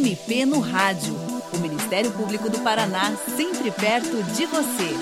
MP no Rádio. O Ministério Público do Paraná, sempre perto de você.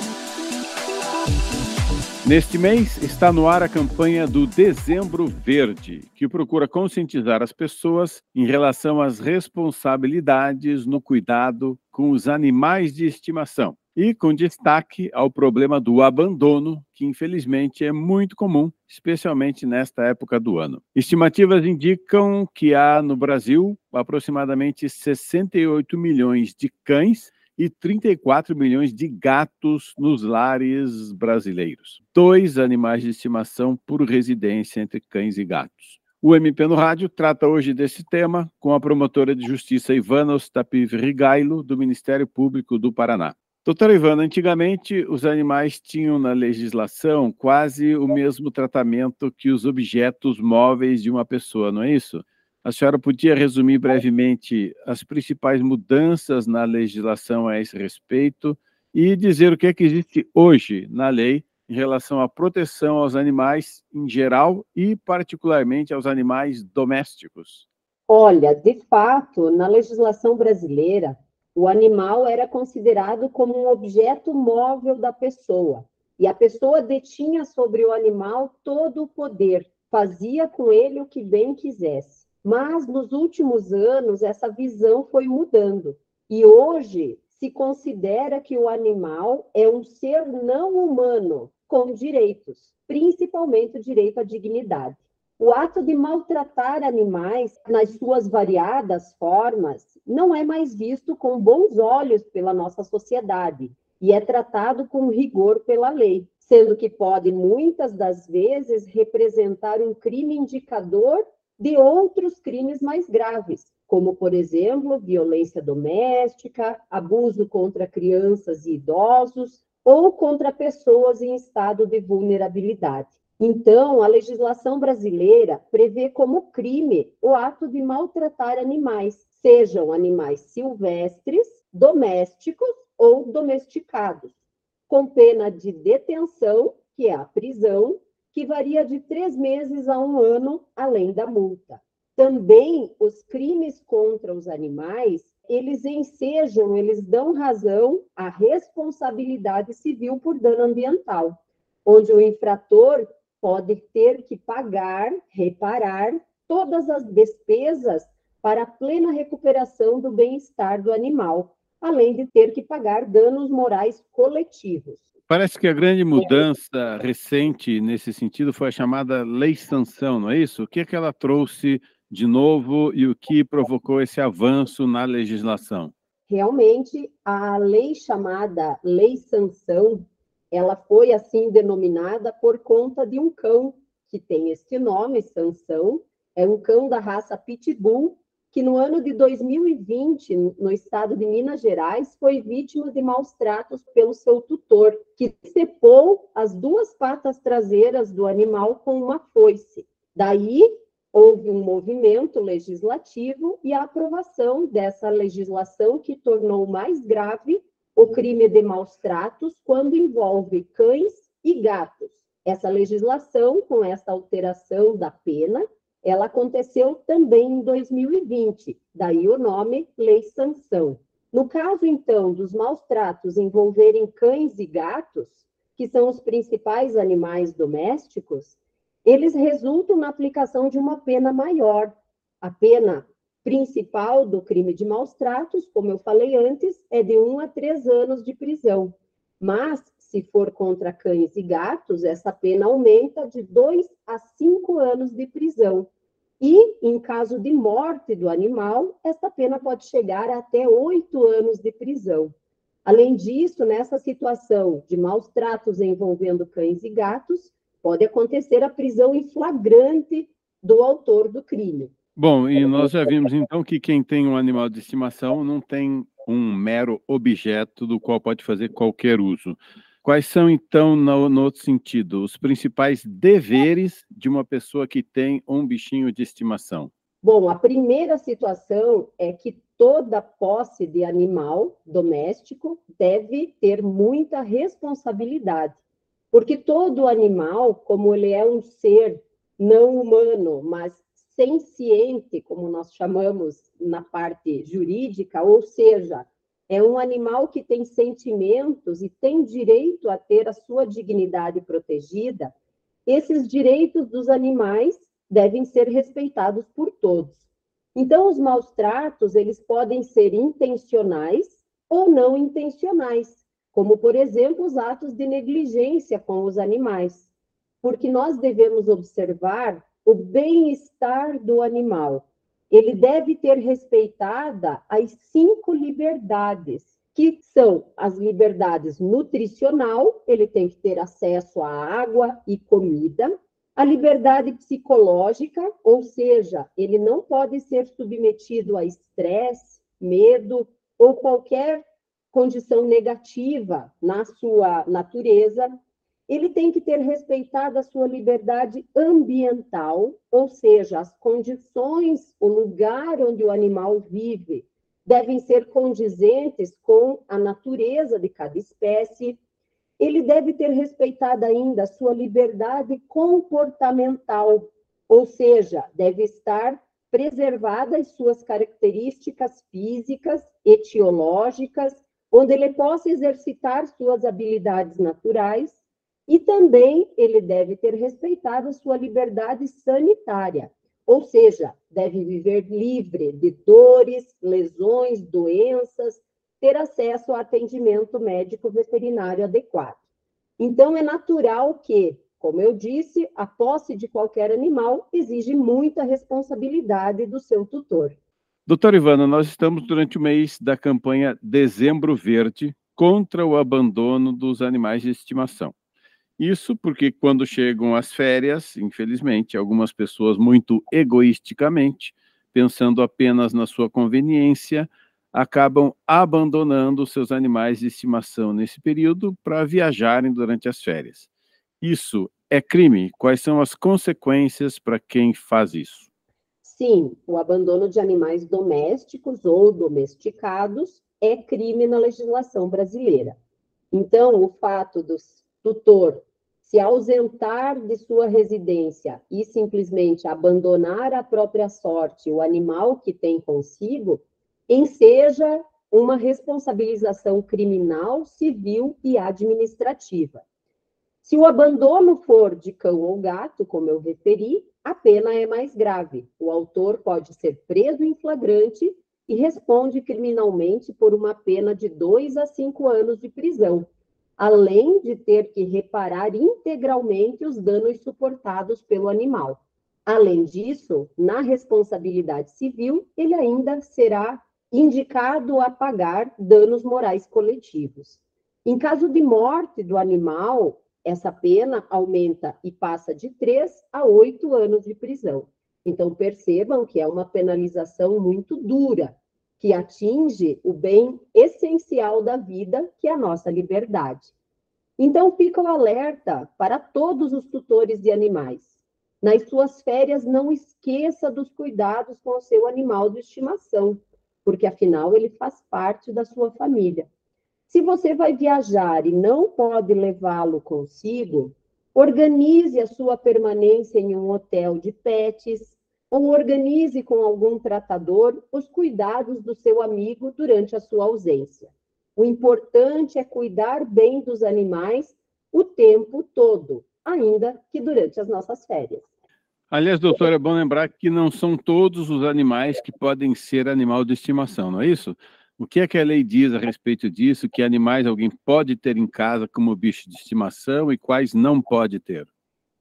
Neste mês está no ar a campanha do Dezembro Verde, que procura conscientizar as pessoas em relação às responsabilidades no cuidado com os animais de estimação e com destaque ao problema do abandono, que infelizmente é muito comum, especialmente nesta época do ano. Estimativas indicam que há no Brasil aproximadamente 68 milhões de cães e 34 milhões de gatos nos lares brasileiros. Dois animais de estimação por residência entre cães e gatos. O MP no Rádio trata hoje desse tema com a promotora de justiça Ivana Ostapiv Rigailo, do Ministério Público do Paraná. Doutora Ivana, antigamente os animais tinham na legislação quase o mesmo tratamento que os objetos móveis de uma pessoa, não é isso? A senhora podia resumir brevemente as principais mudanças na legislação a esse respeito e dizer o que é que existe hoje na lei em relação à proteção aos animais em geral e particularmente aos animais domésticos? Olha, de fato, na legislação brasileira, o animal era considerado como um objeto móvel da pessoa, e a pessoa detinha sobre o animal todo o poder, fazia com ele o que bem quisesse. Mas nos últimos anos essa visão foi mudando e hoje se considera que o animal é um ser não humano com direitos, principalmente o direito à dignidade. O ato de maltratar animais nas suas variadas formas não é mais visto com bons olhos pela nossa sociedade e é tratado com rigor pela lei, sendo que pode muitas das vezes representar um crime indicador de outros crimes mais graves, como, por exemplo, violência doméstica, abuso contra crianças e idosos ou contra pessoas em estado de vulnerabilidade. Então, a legislação brasileira prevê como crime o ato de maltratar animais, sejam animais silvestres, domésticos ou domesticados, com pena de detenção, que é a prisão, que varia de três meses a um ano, além da multa. Também os crimes contra os animais, eles ensejam, eles dão razão à responsabilidade civil por dano ambiental, onde o infrator pode ter que pagar, reparar todas as despesas para a plena recuperação do bem-estar do animal, além de ter que pagar danos morais coletivos. Parece que a grande mudança recente nesse sentido foi a chamada lei sanção, não é isso? O que é que ela trouxe de novo e o que provocou esse avanço na legislação? Realmente, a lei chamada lei sanção, ela foi assim denominada por conta de um cão que tem este nome, sanção, é um cão da raça Pitbull, que no ano de 2020, no estado de Minas Gerais, foi vítima de maus tratos pelo seu tutor, que cepou as duas patas traseiras do animal com uma foice. Daí, houve um movimento legislativo e a aprovação dessa legislação que tornou mais grave o crime de maus tratos quando envolve cães e gatos. Essa legislação, com essa alteração da pena, ela aconteceu também em 2020, daí o nome Lei Sanção. No caso, então, dos maus tratos envolverem cães e gatos, que são os principais animais domésticos, eles resultam na aplicação de uma pena maior. A pena principal do crime de maus tratos, como eu falei antes, é de um a três anos de prisão. Mas, se for contra cães e gatos, essa pena aumenta de dois a cinco anos de prisão. E, em caso de morte do animal, essa pena pode chegar até oito anos de prisão. Além disso, nessa situação de maus tratos envolvendo cães e gatos, pode acontecer a prisão em flagrante do autor do crime. Bom, e nós já vimos então que quem tem um animal de estimação não tem um mero objeto do qual pode fazer qualquer uso. Quais são, então, no, no, outro sentido, os principais deveres de uma pessoa que tem um bichinho de estimação? Bom, a primeira situação é que toda posse de animal doméstico deve ter muita responsabilidade, porque todo animal, como ele é um ser não humano, mas senciente, como nós chamamos na parte jurídica, ou seja, é um animal que tem sentimentos e tem direito a ter a sua dignidade protegida, esses direitos dos animais devem ser respeitados por todos. Então, os maus tratos, eles podem ser intencionais ou não intencionais, como, por exemplo, os atos de negligência com os animais, porque nós devemos observar o bem-estar do animal. Ele deve ter respeitada as cinco liberdades, que são as liberdades nutricional, ele tem que ter acesso à água e comida, a liberdade psicológica, ou seja, ele não pode ser submetido a estresse, medo ou qualquer condição negativa na sua natureza. Ele tem que ter respeitado a sua liberdade ambiental, ou seja, as condições, o lugar onde o animal vive devem ser condizentes com a natureza de cada espécie. Ele deve ter respeitado ainda a sua liberdade comportamental, ou seja, deve estar preservadas suas características físicas, etiológicas, onde ele possa exercitar suas habilidades naturais, e também ele deve ter respeitado sua liberdade sanitária, ou seja, deve viver livre de dores, lesões, doenças, ter acesso a atendimento médico veterinário adequado. Então, é natural que, como eu disse, a posse de qualquer animal exige muita responsabilidade do seu tutor. Doutora Ivana, nós estamos durante o mês da campanha Dezembro Verde contra o abandono dos animais de estimação. Isso porque, quando chegam as férias, infelizmente, algumas pessoas, muito egoisticamente, pensando apenas na sua conveniência, acabam abandonando seus animais de estimação nesse período para viajarem durante as férias. Isso é crime? Quais são as consequências para quem faz isso? Sim, o abandono de animais domésticos ou domesticados é crime na legislação brasileira. Então, o fato do tutor se ausentar de sua residência e simplesmente abandonar à própria sorte o animal que tem consigo enseja uma responsabilização criminal, civil e administrativa. Se o abandono for de cão ou gato, como eu referi, a pena é mais grave. O autor pode ser preso em flagrante e responde criminalmente por uma pena de dois a cinco anos de prisão, além de ter que reparar integralmente os danos suportados pelo animal. Além disso, na responsabilidade civil, ele ainda será indicado a pagar danos morais coletivos. Em caso de morte do animal, essa pena aumenta e passa de três a oito anos de prisão. Então, percebam que é uma penalização muito dura, que atinge o bem essencial da vida, que é a nossa liberdade. Então, fica o alerta para todos os tutores de animais. Nas suas férias, não esqueça dos cuidados com o seu animal de estimação porque afinal ele faz parte da sua família. Se você vai viajar e não pode levá-lo consigo, organize a sua permanência em um hotel de pets ou organize com algum tratador os cuidados do seu amigo durante a sua ausência. O importante é cuidar bem dos animais o tempo todo, ainda que durante as nossas férias. Aliás, doutor, é bom lembrar que não são todos os animais que podem ser animal de estimação, não é isso? O que é que a lei diz a respeito disso? Que animais alguém pode ter em casa como bicho de estimação e quais não pode ter?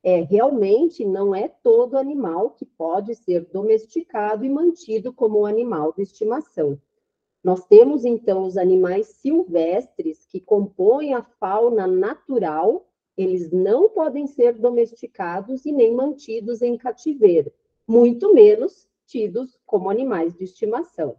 É, realmente não é todo animal que pode ser domesticado e mantido como animal de estimação. Nós temos, então, os animais silvestres que compõem a fauna natural eles não podem ser domesticados e nem mantidos em cativeiro, muito menos tidos como animais de estimação.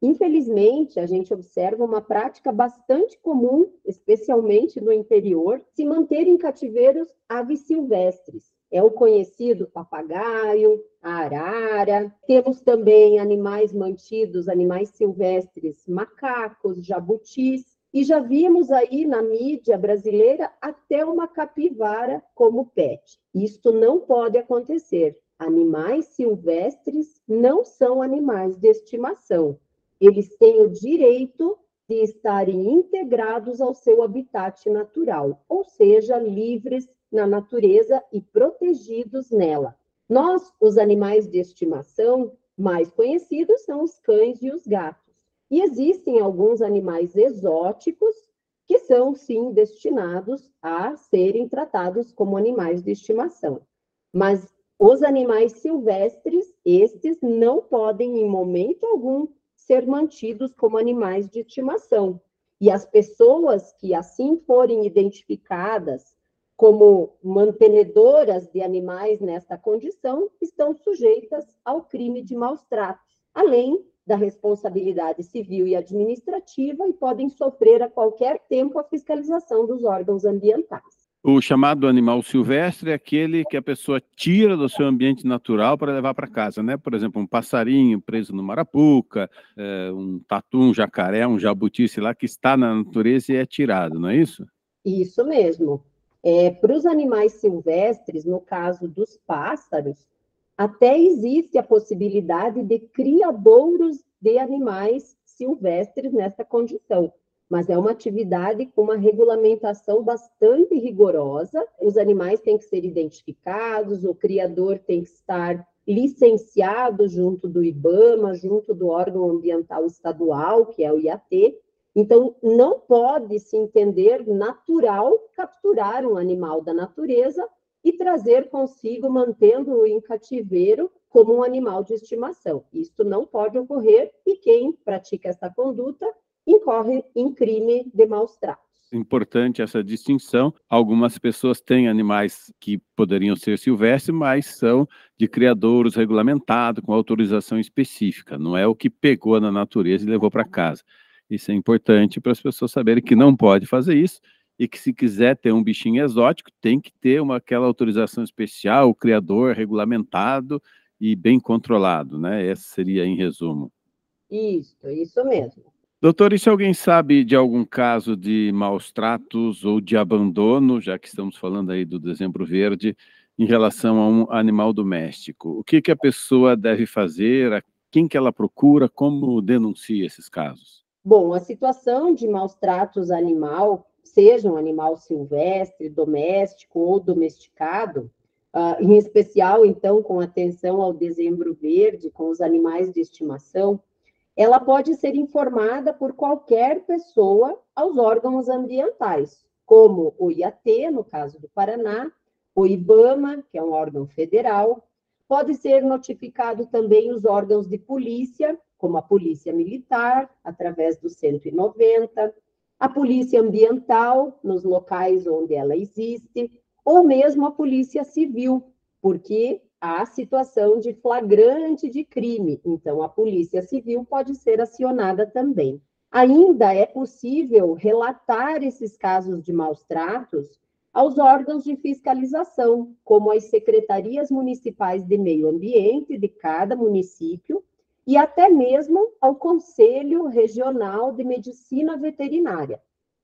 Infelizmente, a gente observa uma prática bastante comum, especialmente no interior, se manter em cativeiros aves silvestres. É o conhecido papagaio, a arara. Temos também animais mantidos, animais silvestres, macacos, jabutis, e já vimos aí na mídia brasileira até uma capivara como pet. Isto não pode acontecer. animais silvestres não são animais de estimação. Eles têm o direito de estarem integrados ao seu habitat natural, ou seja, livres na natureza e protegidos nela. Nós, os animais de estimação mais conhecidos são os cães e os gatos. E existem alguns animais exóticos que são, sim, destinados a serem tratados como animais de estimação. Mas os animais silvestres, estes não podem, em momento algum, ser mantidos como animais de estimação. E as pessoas que assim forem identificadas como mantenedoras de animais nesta condição estão sujeitas ao crime de maus tratos, além da responsabilidade civil e administrativa e podem sofrer a qualquer tempo a fiscalização dos órgãos ambientais. O chamado animal silvestre é aquele que a pessoa tira do seu ambiente natural para levar para casa, né? Por exemplo, um passarinho preso no marapuca, é, um tatu, um jacaré, um jabuti, sei lá, que está na natureza e é tirado, não é isso? Isso mesmo. É, para os animais silvestres, no caso dos pássaros, até existe a possibilidade de criadouros de animais silvestres nessa condição, mas é uma atividade com uma regulamentação bastante rigorosa. Os animais têm que ser identificados, o criador tem que estar licenciado junto do IBAMA, junto do órgão ambiental estadual, que é o IAT. Então, não pode se entender natural capturar um animal da natureza e trazer consigo, mantendo-o em cativeiro como um animal de estimação. Isto não pode ocorrer e quem pratica essa conduta incorre em crime de maus tratos. Importante essa distinção. Algumas pessoas têm animais que poderiam ser silvestres, mas são de criadouros regulamentados, com autorização específica. Não é o que pegou na natureza e levou para casa. Isso é importante para as pessoas saberem que não pode fazer isso e que se quiser ter um bichinho exótico, tem que ter uma, aquela autorização especial, o criador regulamentado e bem controlado, né? Essa seria em resumo. Isso, isso mesmo. Doutor, e se alguém sabe de algum caso de maus tratos ou de abandono, já que estamos falando aí do dezembro verde, em relação a um animal doméstico, o que, que a pessoa deve fazer, a quem que ela procura, como denuncia esses casos? Bom, a situação de maus tratos animal seja um animal silvestre, doméstico ou domesticado, uh, em especial, então, com atenção ao dezembro verde, com os animais de estimação, ela pode ser informada por qualquer pessoa aos órgãos ambientais, como o IAT, no caso do Paraná, o IBAMA, que é um órgão federal, pode ser notificado também os órgãos de polícia, como a Polícia Militar, através do 190, a polícia ambiental, nos locais onde ela existe, ou mesmo a polícia civil, porque há situação de flagrante de crime, então a polícia civil pode ser acionada também. Ainda é possível relatar esses casos de maus tratos aos órgãos de fiscalização, como as secretarias municipais de meio ambiente de cada município e até mesmo ao Conselho Regional de Medicina Veterinária.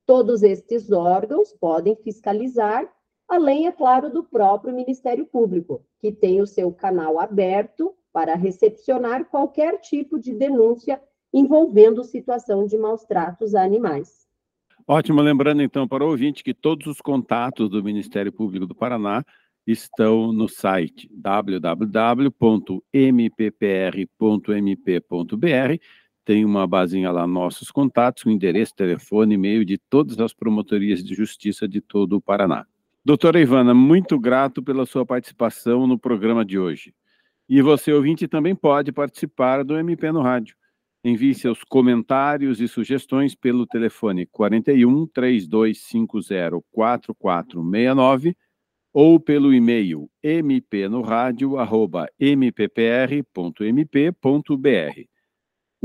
Todos estes órgãos podem fiscalizar, além, é claro, do próprio Ministério Público, que tem o seu canal aberto para recepcionar qualquer tipo de denúncia envolvendo situação de maus tratos a animais. Ótimo, lembrando então para o ouvinte que todos os contatos do Ministério Público do Paraná estão no site www.mppr.mp.br. Tem uma basinha lá, nossos contatos, o endereço, telefone, e-mail de todas as promotorias de justiça de todo o Paraná. Doutora Ivana, muito grato pela sua participação no programa de hoje. E você, ouvinte, também pode participar do MP no Rádio. Envie seus comentários e sugestões pelo telefone 41 3250 4469 ou pelo e-mail mpnoradio.mppr.mp.br.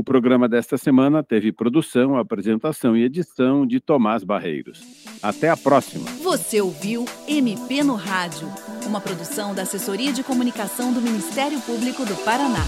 O programa desta semana teve produção, apresentação e edição de Tomás Barreiros. Até a próxima. Você ouviu MP no Rádio, uma produção da Assessoria de Comunicação do Ministério Público do Paraná.